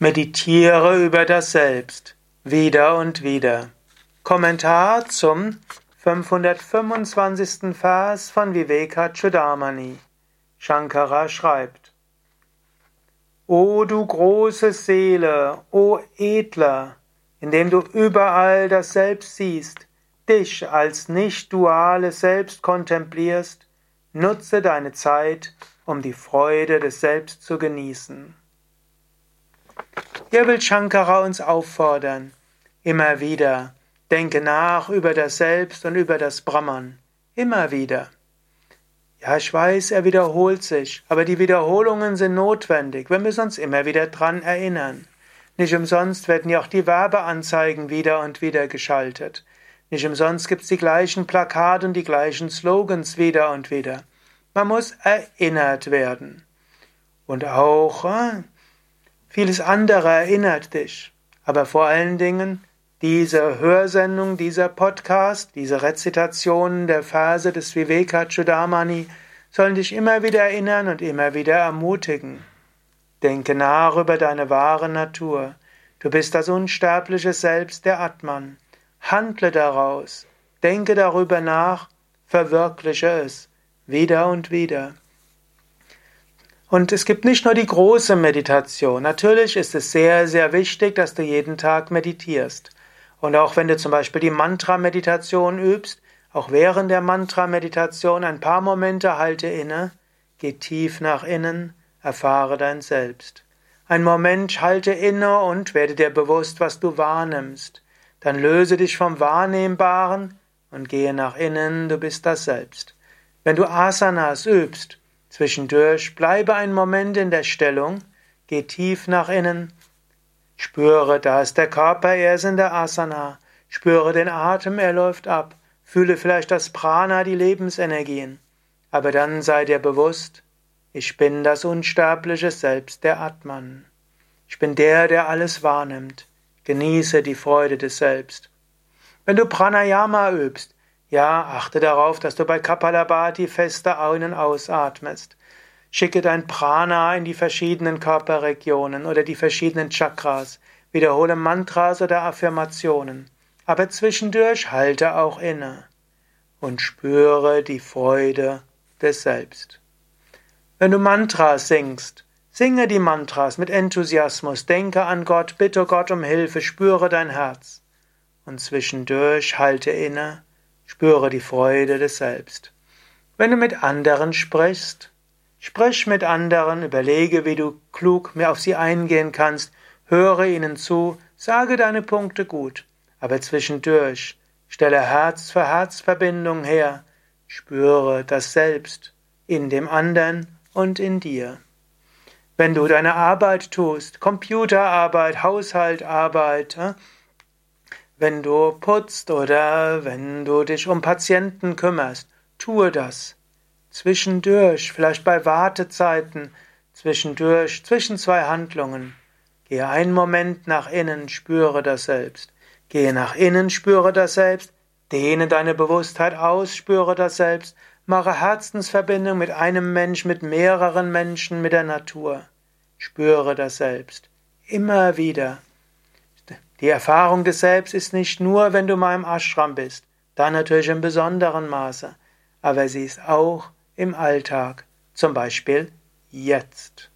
Meditiere über das Selbst wieder und wieder. Kommentar zum 525. Vers von Vivekachudamani. Shankara schreibt: O du große Seele, o Edler, indem du überall das Selbst siehst, dich als nicht duales Selbst kontemplierst, nutze deine Zeit, um die Freude des Selbst zu genießen. Hier will Shankara uns auffordern, immer wieder, denke nach über das Selbst und über das Brahman, immer wieder. Ja, ich weiß, er wiederholt sich, aber die Wiederholungen sind notwendig. Wir müssen uns immer wieder dran erinnern. Nicht umsonst werden ja auch die Werbeanzeigen wieder und wieder geschaltet. Nicht umsonst gibt es die gleichen Plakate und die gleichen Slogans wieder und wieder. Man muss erinnert werden. Und auch äh, Vieles andere erinnert dich. Aber vor allen Dingen diese Hörsendung, dieser Podcast, diese Rezitationen der Verse des Vivekachudamani sollen dich immer wieder erinnern und immer wieder ermutigen. Denke nach über deine wahre Natur. Du bist das unsterbliche Selbst der Atman. Handle daraus. Denke darüber nach. Verwirkliche es. Wieder und wieder. Und es gibt nicht nur die große Meditation. Natürlich ist es sehr, sehr wichtig, dass du jeden Tag meditierst. Und auch wenn du zum Beispiel die Mantra-Meditation übst, auch während der Mantra-Meditation ein paar Momente halte inne, geh tief nach innen, erfahre dein Selbst. Ein Moment halte inne und werde dir bewusst, was du wahrnimmst. Dann löse dich vom Wahrnehmbaren und gehe nach innen, du bist das Selbst. Wenn du Asanas übst, Zwischendurch bleibe einen Moment in der Stellung, geh tief nach innen, spüre, da ist der Körper, er ist in der Asana, spüre den Atem, er läuft ab, fühle vielleicht das Prana, die Lebensenergien, aber dann sei dir bewusst, ich bin das unsterbliche Selbst der Atman. Ich bin der, der alles wahrnimmt. Genieße die Freude des Selbst. Wenn du Pranayama übst, ja, achte darauf, dass du bei Kapalabhati feste ein- ausatmest. Schicke dein Prana in die verschiedenen Körperregionen oder die verschiedenen Chakras. Wiederhole Mantras oder Affirmationen. Aber zwischendurch halte auch inne und spüre die Freude des Selbst. Wenn du Mantras singst, singe die Mantras mit Enthusiasmus, denke an Gott, bitte Gott um Hilfe, spüre dein Herz. Und zwischendurch halte inne Spüre die Freude des Selbst. Wenn du mit anderen sprichst, sprich mit anderen, überlege, wie du klug mehr auf sie eingehen kannst, höre ihnen zu, sage deine Punkte gut, aber zwischendurch stelle Herz für Herzverbindung her, spüre das Selbst in dem anderen und in dir. Wenn du deine Arbeit tust, Computerarbeit, Haushaltarbeit, äh, wenn du putzt oder wenn du dich um Patienten kümmerst, tue das. Zwischendurch, vielleicht bei Wartezeiten, zwischendurch, zwischen zwei Handlungen. Gehe einen Moment nach innen, spüre das Selbst. Gehe nach innen, spüre das Selbst. Dehne deine Bewusstheit aus, spüre das Selbst. Mache Herzensverbindung mit einem Mensch, mit mehreren Menschen, mit der Natur. Spüre das Selbst. Immer wieder. Die Erfahrung des Selbst ist nicht nur, wenn du mal im Ashram bist, da natürlich im besonderen Maße, aber sie ist auch im Alltag, zum Beispiel jetzt.